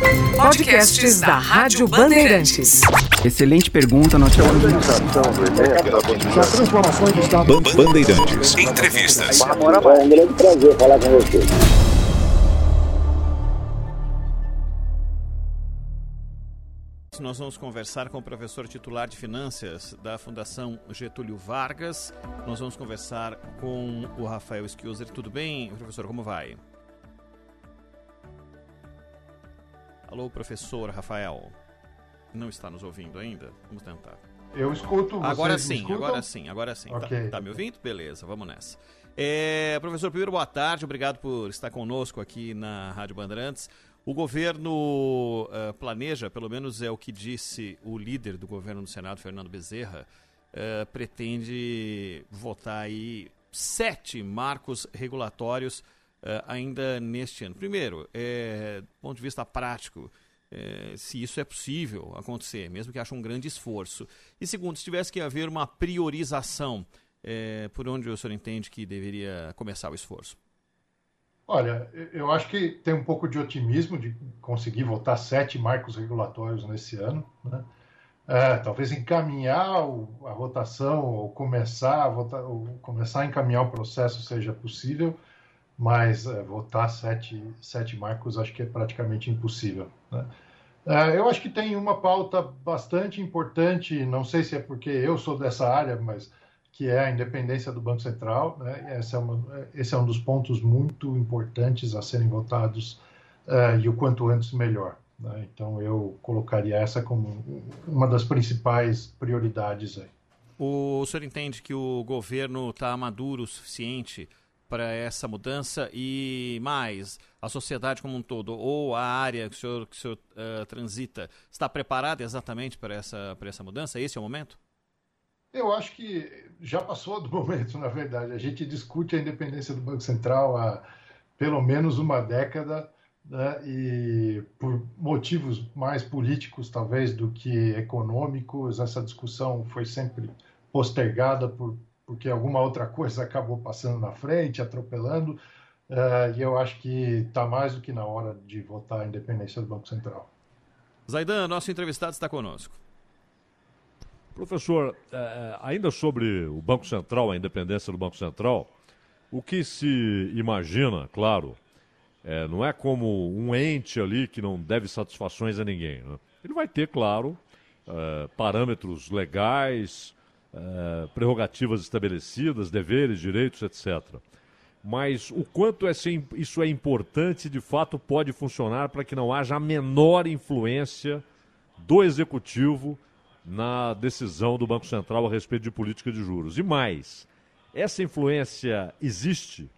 Podcasts da Rádio Bandeirantes. Excelente pergunta, nós chamamos Bandeirantes. Entrevistas. É um grande prazer falar com você. Nós vamos conversar com o professor titular de Finanças da Fundação Getúlio Vargas. Nós vamos conversar com o Rafael Schiuser. Tudo bem, professor? Como vai? Alô, professor Rafael. Não está nos ouvindo ainda? Vamos tentar. Eu escuto Agora sim, agora sim, agora sim. Tá- Ok. Tá, me ouvindo? Beleza, vamos nessa. É, professor, primeiro, boa tarde. Obrigado por estar conosco aqui na Rádio Bandeirantes. O governo eh, planeja, pelo menos é o que disse o líder do governo no Senado, Fernando Bezerra, eh, pretende votar aí sete marcos regulatórios eh, ainda neste ano. Primeiro, eh, do ponto de vista prático, eh, se isso é possível acontecer, mesmo que ache um grande esforço. E segundo, se tivesse que haver uma priorização, eh, por onde o senhor entende que deveria começar o esforço? Olha, eu acho que tem um pouco de otimismo de conseguir votar sete marcos regulatórios nesse ano. Né? É, talvez encaminhar a votação ou começar a, votar, ou começar a encaminhar o processo seja possível, mas é, votar sete, sete marcos acho que é praticamente impossível. né? É, eu acho que tem uma pauta bastante importante, não sei se é porque eu sou dessa área, mas que é a independência do Banco Central. Né? Esse, é uma, esse é um dos pontos muito importantes a serem votados eh, e o quanto antes melhor. né? Então eu colocaria essa como uma das principais prioridades aí. O senhor entende que o governo está maduro o suficiente para essa mudança e mais a sociedade como um todo ou a área que o senhor, que o senhor eh, transita está preparada exatamente para essa, para essa mudança? Esse é o momento? Eu acho que já passou do momento, na verdade. A gente discute a independência do Banco Central há pelo menos uma década, né? e por motivos mais políticos, talvez, do que econômicos, essa discussão foi sempre postergada por, porque alguma outra coisa acabou passando na frente, atropelando, eh, e eu acho que está mais do que na hora de votar a independência do Banco Central. Zaidan, nosso entrevistado está conosco. Professor, eh, ainda sobre o Banco Central, a independência do Banco Central, o que se imagina, claro, eh, não é como um ente ali que não deve satisfações a ninguém. né? Ele vai ter, claro, parâmetros legais, eh, prerrogativas estabelecidas, deveres, direitos, etc. Mas o quanto isso é importante, de fato, pode funcionar para que não haja a menor influência do executivo na decisão do Banco Central a respeito de política de juros. E mais, essa influência existe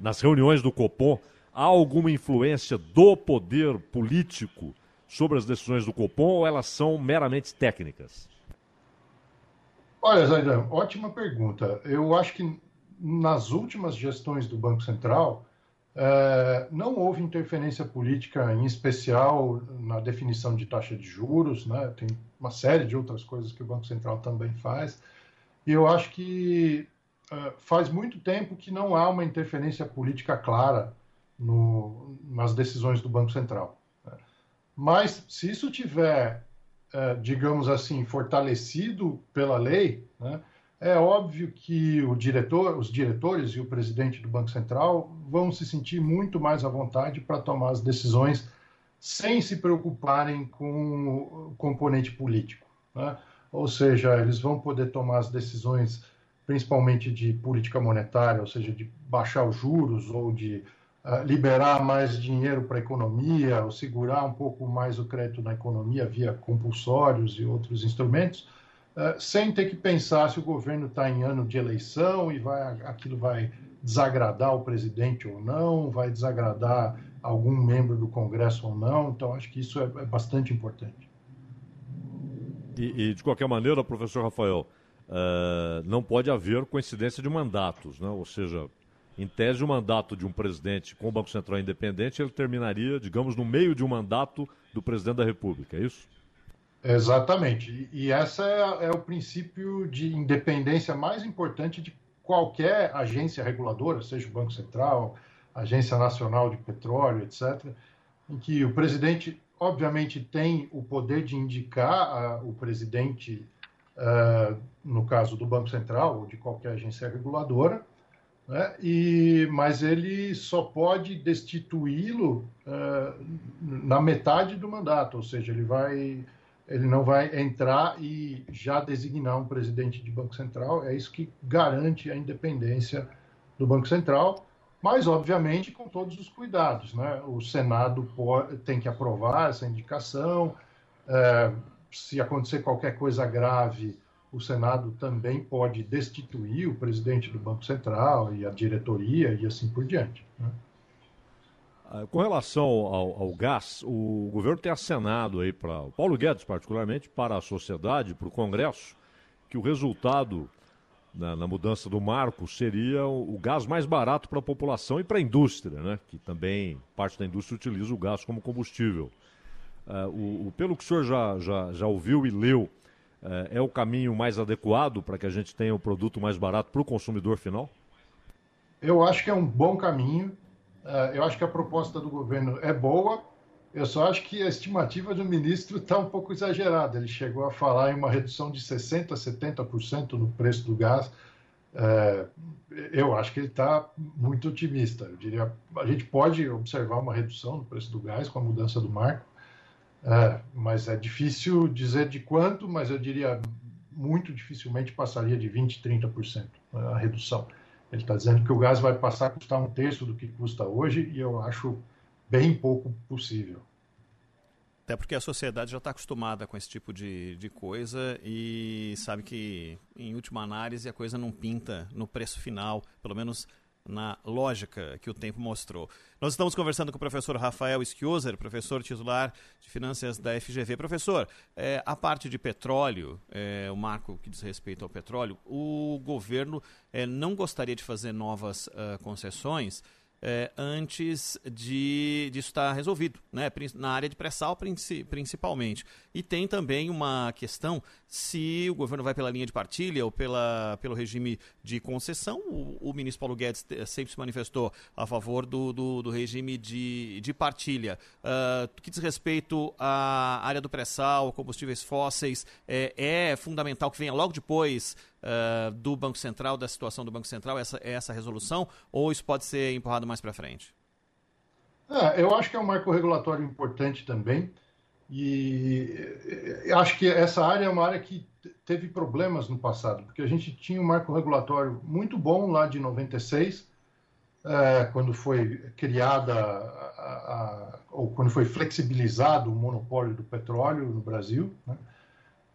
nas reuniões do Copom? Há alguma influência do poder político sobre as decisões do Copom ou elas são meramente técnicas? Olha, Zaidan, ótima pergunta. Eu acho que nas últimas gestões do Banco Central eh, não houve interferência política, em especial na definição de taxa de juros, né? Tem uma série de outras coisas que o Banco Central também faz. E eu acho que eh, faz muito tempo que não há uma interferência política clara no- nas decisões do Banco Central. né? Mas se isso tiver digamos assim, fortalecido pela lei, né, é óbvio que o diretor, os diretores e o presidente do Banco Central vão se sentir muito mais à vontade para tomar as decisões sem se preocuparem com o componente político. né? Ou seja, eles vão poder tomar as decisões principalmente de política monetária, ou seja, de baixar os juros ou de liberar mais dinheiro para a economia, ou segurar um pouco mais o crédito na economia via compulsórios e outros instrumentos, ah, sem ter que pensar se o governo está em ano de eleição e vai, aquilo vai desagradar o presidente ou não, vai desagradar algum membro do Congresso ou não. Então, acho que isso é, é bastante importante. E, e, de qualquer maneira, professor Rafael, eh, não pode haver coincidência de mandatos, né? ou seja, em tese, o mandato de um presidente com o Banco Central independente, ele terminaria, digamos, no meio de um mandato do presidente da República, é isso? Exatamente. E, e essa é, é o princípio de independência mais importante de qualquer agência reguladora, seja o Banco Central, Agência Nacional de Petróleo, etc. em que o presidente, obviamente, tem o poder de indicar a, o presidente, uh, no caso do Banco Central ou de qualquer agência reguladora, né? e, mas ele só pode destituí-lo uh, na metade do mandato, ou seja, ele vai ele não vai entrar e já designar um presidente de Banco Central. É isso que garante a independência do Banco Central, mas, obviamente, com todos os cuidados. Né? O Senado pode, tem que aprovar essa indicação. É, se acontecer qualquer coisa grave, o Senado também pode destituir o presidente do Banco Central e a diretoria e assim por diante. Né? Ah, com relação ao, ao, gás, o governo tem acenado aí para o Paulo Guedes, particularmente, para a sociedade, para o Congresso, que o resultado na, na mudança do marco seria o, o gás mais barato para a população e para a indústria, né? que também parte da indústria utiliza o gás como combustível. Uh, o, o, pelo que o senhor já, já, já ouviu e leu, é o caminho mais adequado para que a gente tenha o produto mais barato para o consumidor final? Eu acho que é um bom caminho. Uh, eu acho que a proposta do governo é boa. Eu só acho que a estimativa do ministro está um pouco exagerada. Ele chegou a falar em uma redução de 60%, 70% no preço do gás. É, eu acho que ele está muito otimista. Eu diria, a gente pode observar uma redução no preço do gás com a mudança do marco, é, mas é difícil dizer de quanto, mas eu diria muito dificilmente passaria de 20%, 30% a redução. Ele está dizendo que o gás vai passar a custar um terço do que custa hoje e eu acho bem pouco possível. Até porque a sociedade já está acostumada com esse tipo de, de coisa e sabe que, em última análise, a coisa não pinta no preço final, pelo menos na lógica que o tempo mostrou. Nós estamos conversando com o professor Rafael Schioser, professor titular de finanças da FGV. Professor, é, a parte de petróleo, é, o marco que diz respeito ao petróleo, o governo é, não gostaria de fazer novas uh, concessões é, antes de disso estar resolvido, né? na área de pré-sal principalmente. E tem também uma questão se o governo vai pela linha de partilha ou pela, pelo regime de concessão. O, o ministro Paulo Guedes sempre se manifestou a favor do, do, do regime de, de partilha. Uh, que diz respeito à área do pré-sal, combustíveis fósseis, é, é fundamental que venha logo depois uh, do Banco Central, da situação do Banco Central, essa, essa resolução, ou isso pode ser empurrado mais para frente? É, eu acho que é um marco regulatório importante também. E acho que essa área é uma área que teve problemas no passado, porque a gente tinha um marco regulatório muito bom lá de 96, é, quando foi criada, a, a, ou quando foi flexibilizado o monopólio do petróleo no Brasil. Né?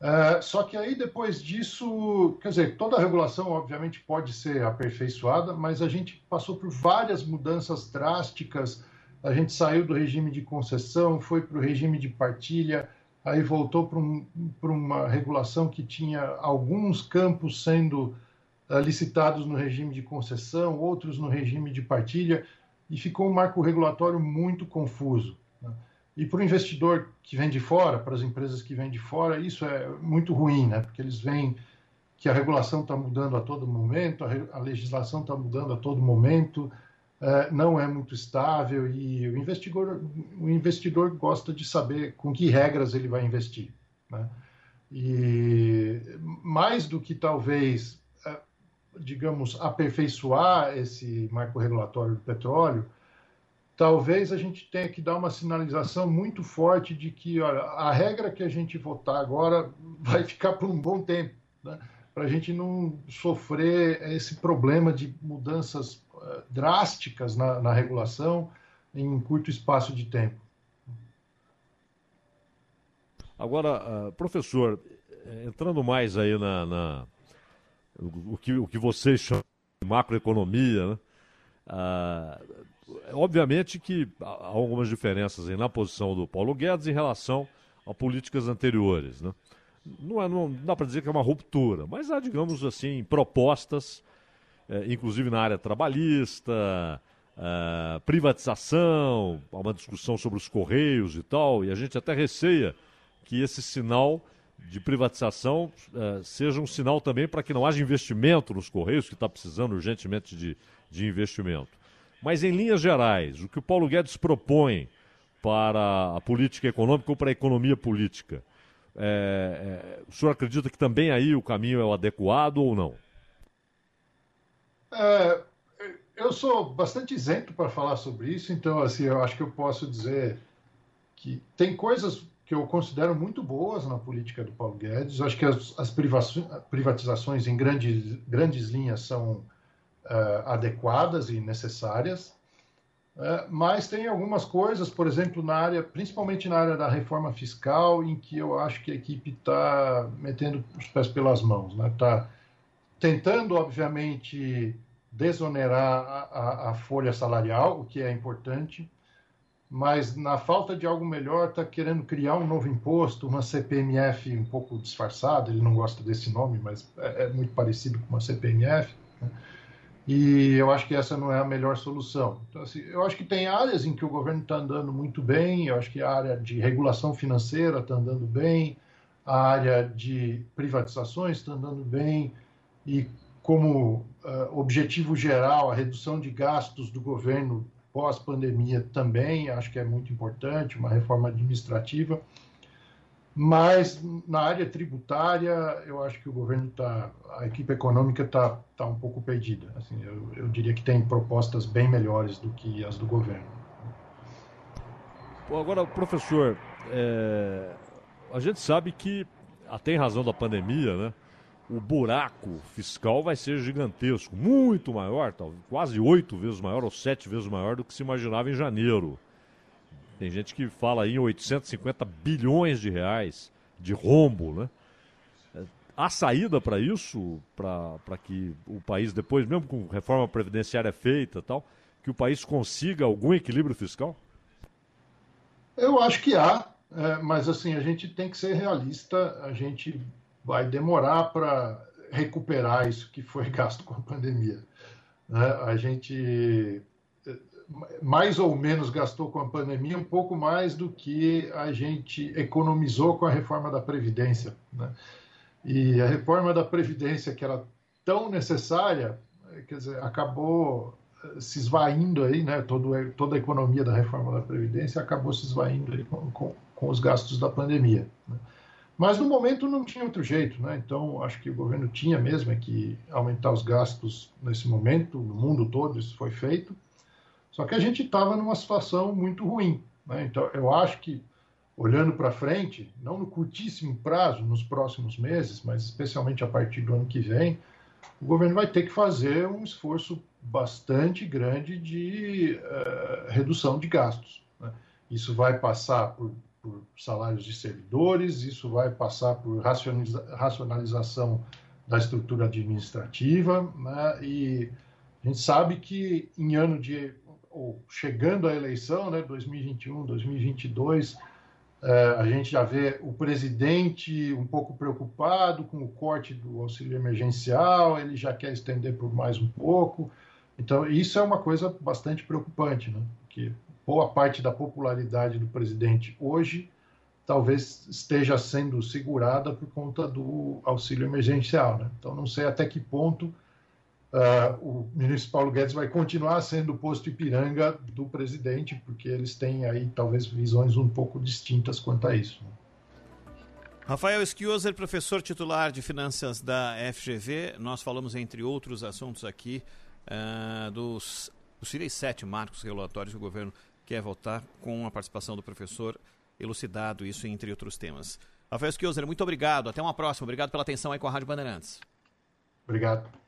É, só que aí depois disso, quer dizer, toda a regulação obviamente pode ser aperfeiçoada, mas a gente passou por várias mudanças drásticas a gente saiu do regime de concessão, foi para o regime de partilha, aí voltou para um, uma regulação que tinha alguns campos sendo uh, licitados no regime de concessão, outros no regime de partilha, e ficou um marco regulatório muito confuso. Né? E para o investidor que vem de fora, para as empresas que vêm de fora, isso é muito ruim, né? porque eles veem que a regulação está mudando a todo momento, a, a legislação está mudando a todo momento, é, não é muito estável e o investidor, o investidor gosta de saber com que regras ele vai investir. Né? E mais do que talvez, é, digamos, aperfeiçoar esse marco regulatório do petróleo, talvez a gente tenha que dar uma sinalização muito forte de que olha, a regra que a gente votar agora vai ficar por um bom tempo, né? para a gente não sofrer esse problema de mudanças drásticas na, na regulação em um curto espaço de tempo. Agora, uh, professor, entrando mais aí na, na o, que, o que vocês chamam de macroeconomia, né? Uh, obviamente que há algumas diferenças aí na posição do Paulo Guedes em relação a políticas anteriores. Né? Não, é, não dá para dizer que é uma ruptura, mas há, digamos assim, propostas é, inclusive na área trabalhista, é, privatização, há uma discussão sobre os correios e tal, e a gente até receia que esse sinal de privatização é, seja um sinal também para que não haja investimento nos correios, que está precisando urgentemente de, de investimento. Mas em linhas gerais, o que o Paulo Guedes propõe para a política econômica ou para a economia política. É, é, o senhor acredita que também aí o caminho é o adequado ou não? É, eu sou bastante isento para falar sobre isso, então assim, eu acho que eu posso dizer que tem coisas que eu considero muito boas na política do Paulo Guedes. Eu acho que as, as privatizações em grandes, grandes linhas são uh, adequadas e necessárias. Uh, mas tem algumas coisas, por exemplo, na área, principalmente na área da reforma fiscal, em que eu acho que a equipe está metendo os pés pelas mãos, está né? Tá tentando, obviamente, desonerar a, a, a, folha salarial, o que é importante, mas na falta de algo melhor está querendo criar um novo imposto, uma CPMF um pouco disfarçada, ele não gosta desse nome, mas é, é muito parecido com uma CPMF, né? E eu acho que essa não é a melhor solução. Então, assim, eu acho que tem áreas em que o governo está andando muito bem, eu acho que a área de regulação financeira está andando bem, a área de privatizações está andando bem, e como uh, objetivo geral, a redução de gastos do governo pós-pandemia também, acho que é muito importante, uma reforma administrativa. Mas na área tributária, eu acho que o governo está, a equipe econômica está tá um pouco perdida. Assim, eu, eu diria que tem propostas bem melhores do que as do governo. Bom, agora, professor, é, a gente sabe que, até em razão da pandemia, né? o buraco fiscal vai ser gigantesco, muito maior, quase oito vezes maior ou sete vezes maior do que se imaginava em janeiro. Tem gente que fala em 850 bilhões de reais de rombo, né? Há saída para isso, para que o país, depois, mesmo com reforma previdenciária feita tal, que o país consiga algum equilíbrio fiscal? Eu acho que há, é, mas assim, a gente tem que ser realista, a gente vai demorar para recuperar isso que foi gasto com a pandemia. Né? A gente mais ou menos gastou com a pandemia um pouco mais do que a gente economizou com a reforma da Previdência. Né? E a reforma da Previdência, que era tão necessária, quer dizer, acabou se esvaindo aí, né? Todo, toda a economia da reforma da Previdência acabou se esvaindo aí com, com, com os gastos da pandemia. Né? Mas no momento não tinha outro jeito, né? Então acho que o governo tinha mesmo é que aumentar os gastos nesse momento, no mundo todo isso foi feito. Só que a gente estava numa situação muito ruim, né? Então eu acho que olhando para frente, não no curtíssimo prazo, nos próximos meses, mas especialmente a partir do ano que vem, o governo vai ter que fazer um esforço bastante grande de uh, redução de gastos. Né? Isso vai passar por por salários de servidores, isso vai passar por racionalização da estrutura administrativa, né? e a gente sabe que em ano de, ou chegando à eleição, né, 2021, 2022, é, a gente já vê o presidente um pouco preocupado com o corte do auxílio emergencial, ele já quer estender por mais um pouco, então isso é uma coisa bastante preocupante, né? Porque boa parte da popularidade do presidente hoje talvez esteja sendo segurada por conta do auxílio emergencial. Né? Então, não sei até que ponto uh, o ministro Paulo Guedes vai continuar sendo o posto Ipiranga do presidente, porque eles têm aí talvez visões um pouco distintas quanto a isso. Rafael Schioser, professor titular de finanças da FGV, nós falamos, entre outros assuntos aqui, uh, dos possíveis sete marcos regulatórios que o governo quer votar com a participação do professor elucidado isso entre outros temas. Rafael Skioser, muito obrigado. Até uma próxima. Obrigado pela atenção aí com a Rádio Bandeirantes. Obrigado.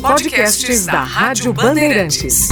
Podcasts da Rádio Bandeirantes.